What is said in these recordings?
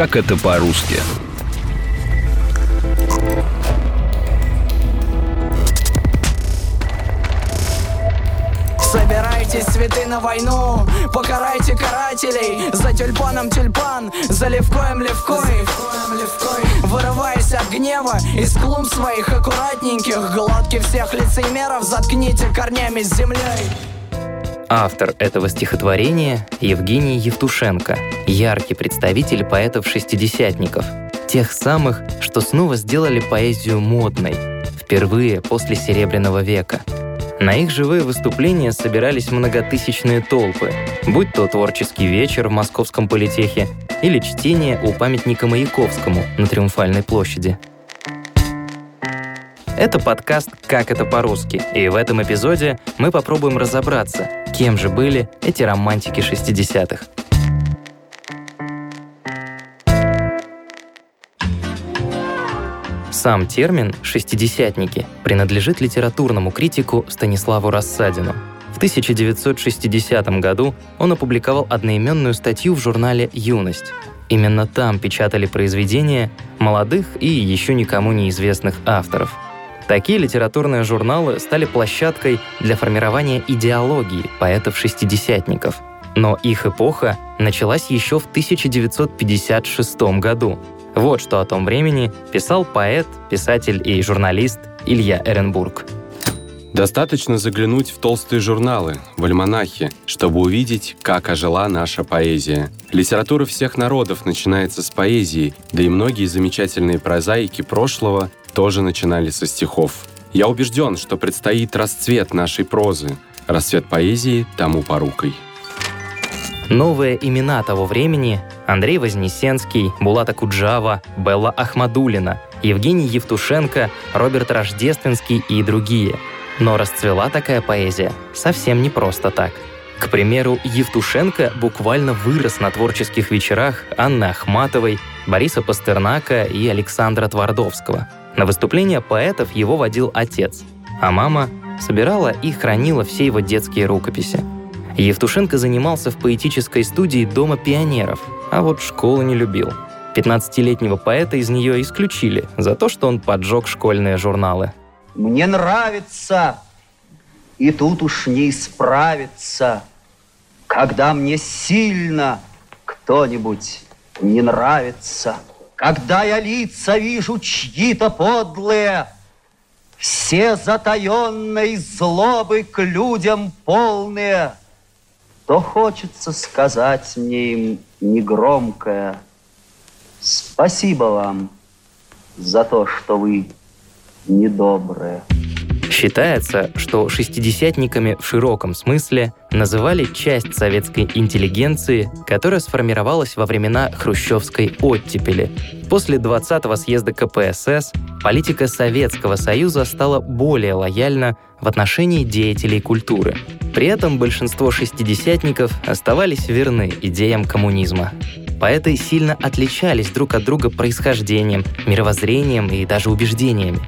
Как это по-русски? Собирайте цветы на войну Покарайте карателей. За тюльпаном тюльпан За левкоем левкой. Вырываясь от гнева Из клумб своих аккуратненьких Глотки всех лицемеров Заткните корнями с землей Автор этого стихотворения – Евгений Евтушенко, яркий представитель поэтов-шестидесятников, тех самых, что снова сделали поэзию модной, впервые после Серебряного века – на их живые выступления собирались многотысячные толпы, будь то творческий вечер в Московском политехе или чтение у памятника Маяковскому на Триумфальной площади. Это подкаст «Как это по-русски», и в этом эпизоде мы попробуем разобраться, кем же были эти романтики 60-х. Сам термин «шестидесятники» принадлежит литературному критику Станиславу Рассадину. В 1960 году он опубликовал одноименную статью в журнале «Юность». Именно там печатали произведения молодых и еще никому неизвестных авторов. Такие литературные журналы стали площадкой для формирования идеологии поэтов-шестидесятников. Но их эпоха началась еще в 1956 году, вот что о том времени писал поэт, писатель и журналист Илья Эренбург. Достаточно заглянуть в толстые журналы, в альманахи, чтобы увидеть, как ожила наша поэзия. Литература всех народов начинается с поэзии, да и многие замечательные прозаики прошлого тоже начинали со стихов. Я убежден, что предстоит расцвет нашей прозы, расцвет поэзии тому порукой. Новые имена того времени – Андрей Вознесенский, Булата Куджава, Белла Ахмадулина, Евгений Евтушенко, Роберт Рождественский и другие. Но расцвела такая поэзия совсем не просто так. К примеру, Евтушенко буквально вырос на творческих вечерах Анны Ахматовой, Бориса Пастернака и Александра Твардовского. На выступления поэтов его водил отец, а мама собирала и хранила все его детские рукописи – Евтушенко занимался в поэтической студии Дома пионеров, а вот школу не любил. 15-летнего поэта из нее исключили за то, что он поджег школьные журналы. Мне нравится, и тут уж не исправится, когда мне сильно кто-нибудь не нравится. Когда я лица вижу чьи-то подлые, все затаенной злобы к людям полные – то хочется сказать мне им негромкое «Спасибо вам за то, что вы недобрые». Считается, что шестидесятниками в широком смысле называли часть советской интеллигенции, которая сформировалась во времена хрущевской оттепели. После 20-го съезда КПСС политика Советского Союза стала более лояльна в отношении деятелей культуры. При этом большинство шестидесятников оставались верны идеям коммунизма. Поэты сильно отличались друг от друга происхождением, мировоззрением и даже убеждениями.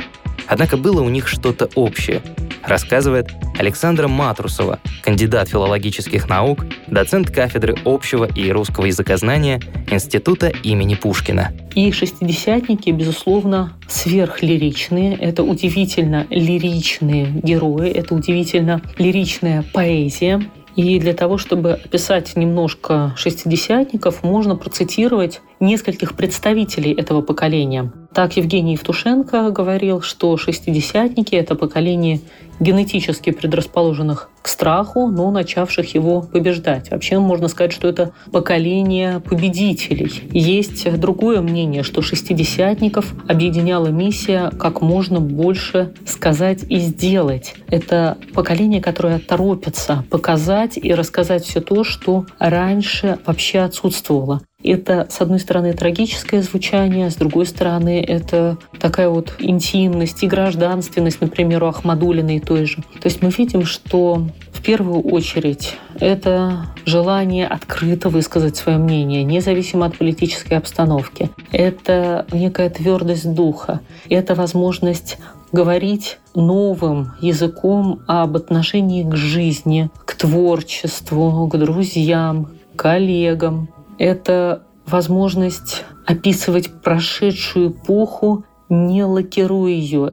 Однако было у них что-то общее, рассказывает Александра Матрусова, кандидат филологических наук, доцент кафедры общего и русского языкознания Института имени Пушкина. И шестидесятники, безусловно, сверхлиричные. Это удивительно лиричные герои, это удивительно лиричная поэзия. И для того, чтобы описать немножко шестидесятников, можно процитировать нескольких представителей этого поколения. Так Евгений Евтушенко говорил, что шестидесятники – это поколение генетически предрасположенных к страху, но начавших его побеждать. Вообще можно сказать, что это поколение победителей. Есть другое мнение, что шестидесятников объединяла миссия как можно больше сказать и сделать. Это поколение, которое торопится показать и рассказать все то, что раньше вообще отсутствовало. Это, с одной стороны, трагическое звучание, с другой стороны, это такая вот интимность и гражданственность, например, у Ахмадулиной той же. То есть мы видим, что в первую очередь это желание открыто высказать свое мнение, независимо от политической обстановки. Это некая твердость духа. Это возможность говорить новым языком об отношении к жизни, к творчеству, к друзьям, коллегам, это возможность описывать прошедшую эпоху, не лакируя ее.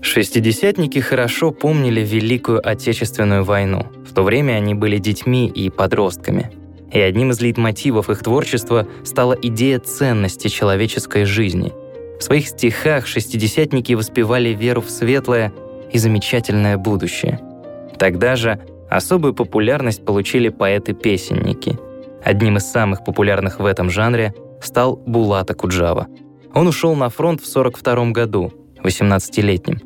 Шестидесятники хорошо помнили Великую Отечественную войну. В то время они были детьми и подростками. И одним из лейтмотивов их творчества стала идея ценности человеческой жизни. В своих стихах шестидесятники воспевали веру в светлое и замечательное будущее. Тогда же особую популярность получили поэты-песенники. Одним из самых популярных в этом жанре стал Булата Куджава. Он ушел на фронт в 42 году, 18-летним,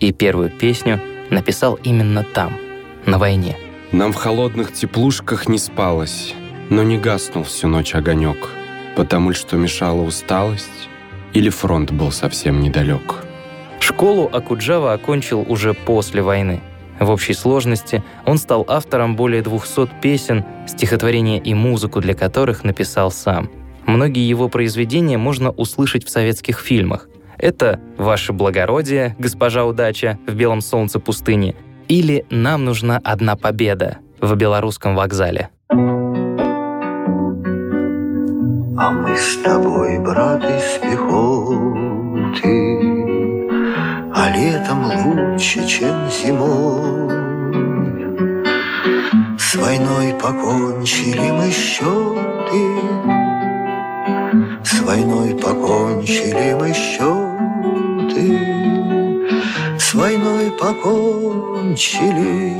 и первую песню написал именно там, на войне. Нам в холодных теплушках не спалось, но не гаснул всю ночь огонек, потому что мешала усталость или фронт был совсем недалек. Школу Акуджава окончил уже после войны. В общей сложности он стал автором более 200 песен, стихотворения и музыку для которых написал сам. Многие его произведения можно услышать в советских фильмах. Это «Ваше благородие, госпожа удача» в «Белом солнце пустыни» или «Нам нужна одна победа» в белорусском вокзале. А мы с тобой, брат из пехоты, А летом лучше, чем зимой. С войной покончили мы счеты, С войной покончили мы счеты, С войной покончили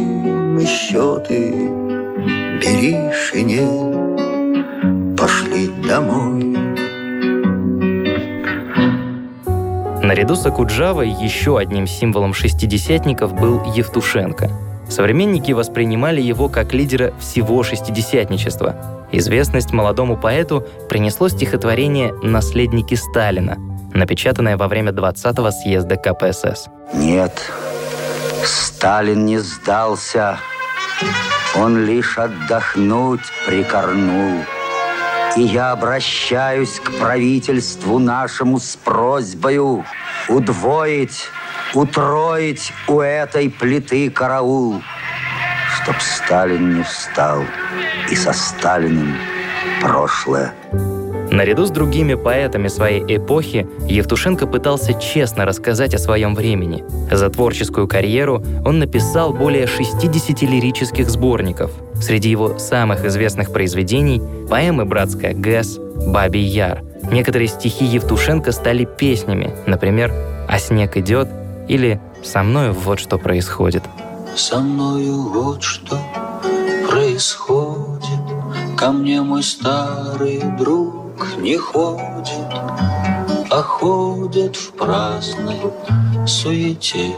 мы счеты. Бери шинель, пошли домой. Наряду с Акуджавой еще одним символом шестидесятников был Евтушенко. Современники воспринимали его как лидера всего шестидесятничества. Известность молодому поэту принесло стихотворение «Наследники Сталина», напечатанное во время 20-го съезда КПСС. Нет, Сталин не сдался, он лишь отдохнуть прикорнул. И я обращаюсь к правительству нашему с просьбою удвоить, утроить у этой плиты караул, чтоб Сталин не встал и со Сталиным прошлое Наряду с другими поэтами своей эпохи Евтушенко пытался честно рассказать о своем времени. За творческую карьеру он написал более 60 лирических сборников. Среди его самых известных произведений – поэмы «Братская ГЭС», «Бабий Яр». Некоторые стихи Евтушенко стали песнями, например «А снег идет» или «Со мною вот что происходит». Со мною вот что происходит, Ко мне мой старый друг не ходит, а ходят в праздной суете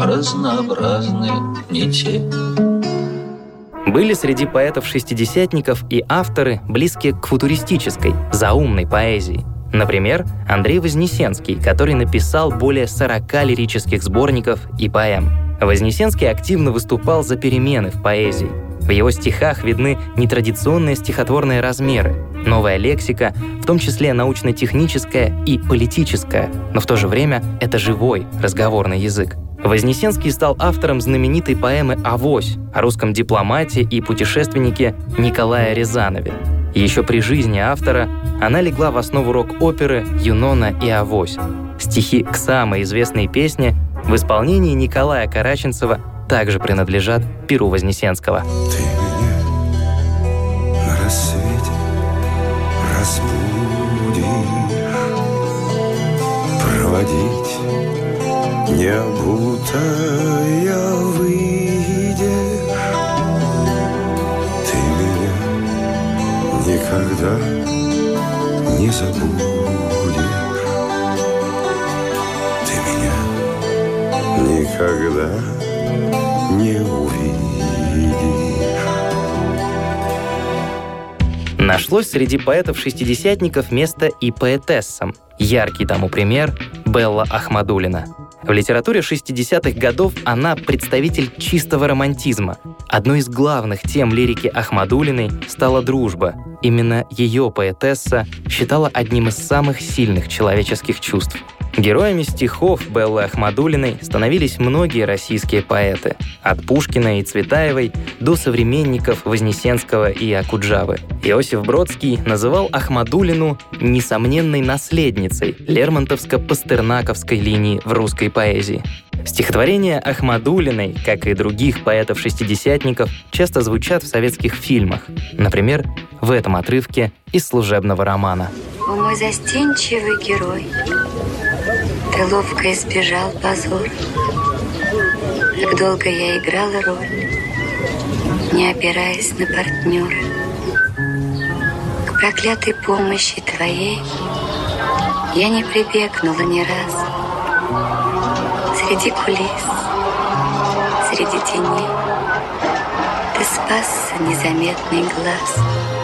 разнообразные не те. Были среди поэтов-шестидесятников и авторы, близкие к футуристической, заумной поэзии. Например, Андрей Вознесенский, который написал более 40 лирических сборников и поэм. Вознесенский активно выступал за перемены в поэзии. В его стихах видны нетрадиционные стихотворные размеры, новая лексика, в том числе научно-техническая и политическая, но в то же время это живой разговорный язык. Вознесенский стал автором знаменитой поэмы «Авось» о русском дипломате и путешественнике Николае Рязанове. Еще при жизни автора она легла в основу рок-оперы «Юнона и Авось». Стихи к самой известной песне в исполнении Николая Караченцева также принадлежат Перу Вознесенского. Ты меня на рассвете разбудишь, Проводить не обутая выйдешь. Ты меня никогда не забудешь. Ты меня никогда Нашлось среди поэтов-шестидесятников место и поэтессам. Яркий тому пример — Белла Ахмадулина. В литературе 60-х годов она представитель чистого романтизма. Одной из главных тем лирики Ахмадулиной стала дружба. Именно ее поэтесса считала одним из самых сильных человеческих чувств. Героями стихов Беллы Ахмадулиной становились многие российские поэты. От Пушкина и Цветаевой до современников Вознесенского и Акуджавы. Иосиф Бродский называл Ахмадулину несомненной наследницей Лермонтовско-Пастернаковской линии в русской поэзии. Стихотворения Ахмадулиной, как и других поэтов-шестидесятников, часто звучат в советских фильмах. Например, в этом отрывке из служебного романа. О мой застенчивый герой, ты ловко избежал позор. Как долго я играла роль, не опираясь на партнера. К проклятой помощи твоей я не прибегнула ни разу. Среди кулис, среди теней Ты спасся незаметный глаз.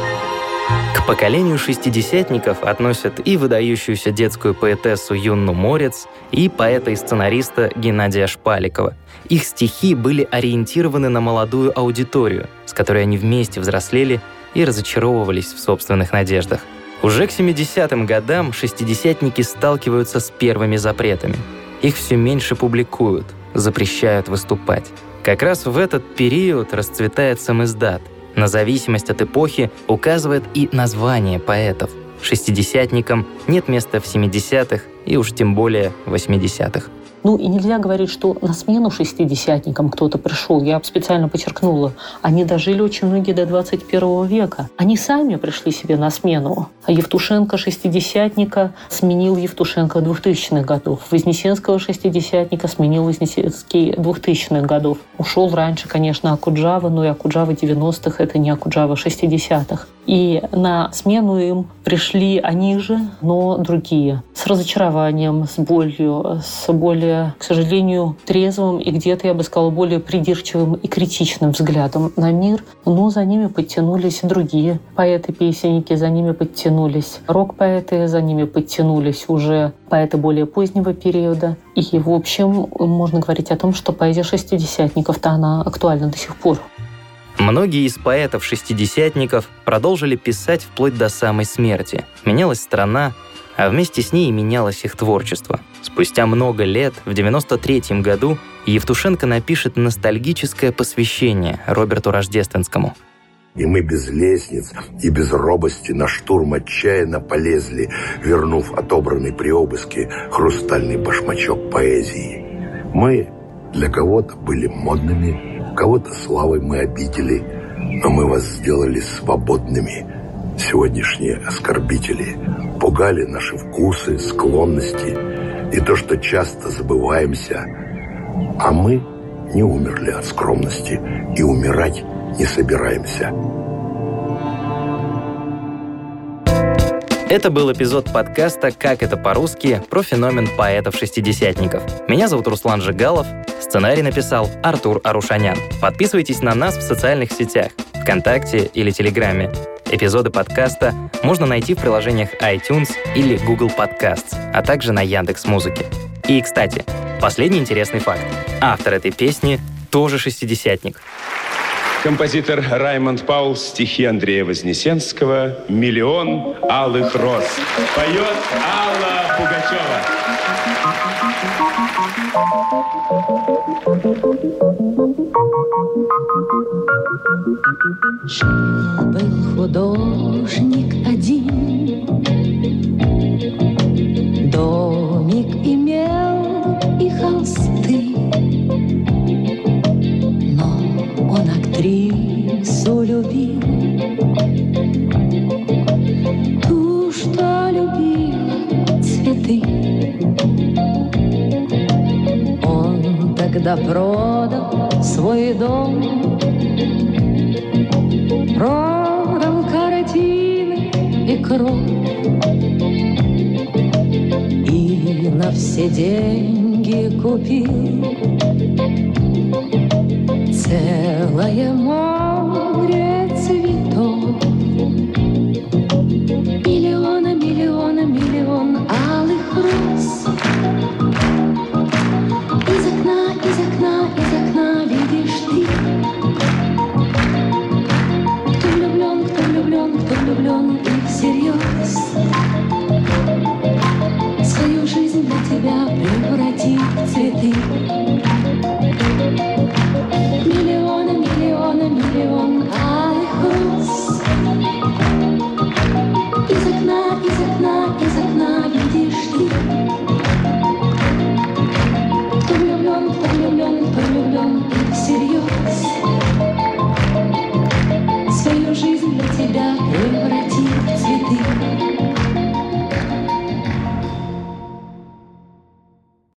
К поколению шестидесятников относят и выдающуюся детскую поэтессу Юнну Морец, и поэта и сценариста Геннадия Шпаликова. Их стихи были ориентированы на молодую аудиторию, с которой они вместе взрослели и разочаровывались в собственных надеждах. Уже к 70-м годам шестидесятники сталкиваются с первыми запретами – их все меньше публикуют, запрещают выступать. Как раз в этот период расцветает самиздат. На зависимость от эпохи указывает и название поэтов. Шестидесятникам нет места в 70-х и уж тем более 80-х. Ну и нельзя говорить, что на смену шестидесятникам кто-то пришел. Я специально подчеркнула. Они дожили очень многие до 21 века. Они сами пришли себе на смену. А Евтушенко шестидесятника сменил Евтушенко 2000-х годов. Вознесенского шестидесятника сменил Вознесенский 2000-х годов. Ушел раньше, конечно, Акуджава, но и Акуджава 90-х — это не Акуджава 60-х. И на смену им пришли они же, но другие. С разочарованием, с болью, с более, к сожалению, трезвым и где-то, я бы сказала, более придирчивым и критичным взглядом на мир. Но за ними подтянулись другие поэты-песенники, за ними подтянулись рок-поэты, за ними подтянулись уже поэты более позднего периода. И, в общем, можно говорить о том, что поэзия шестидесятников-то она актуальна до сих пор. Многие из поэтов-шестидесятников продолжили писать вплоть до самой смерти. Менялась страна, а вместе с ней менялось их творчество. Спустя много лет, в 93 году, Евтушенко напишет ностальгическое посвящение Роберту Рождественскому. И мы без лестниц и без робости на штурм отчаянно полезли, вернув отобранный при обыске хрустальный башмачок поэзии. Мы для кого-то были модными, Кого-то славой мы обидели, но мы вас сделали свободными. Сегодняшние оскорбители пугали наши вкусы, склонности и то, что часто забываемся. А мы не умерли от скромности и умирать не собираемся. Это был эпизод подкаста «Как это по-русски» про феномен поэтов-шестидесятников. Меня зовут Руслан Жигалов, сценарий написал Артур Арушанян. Подписывайтесь на нас в социальных сетях, ВКонтакте или Телеграме. Эпизоды подкаста можно найти в приложениях iTunes или Google Podcasts, а также на Яндекс Музыке. И, кстати, последний интересный факт. Автор этой песни тоже шестидесятник. Композитор Раймонд Паул, стихи Андрея Вознесенского «Миллион алых роз». Поет Алла Пугачева. Был художник один, домик имел Тогда продал свой дом. Продал картины и кровь. И на все деньги купил Целое море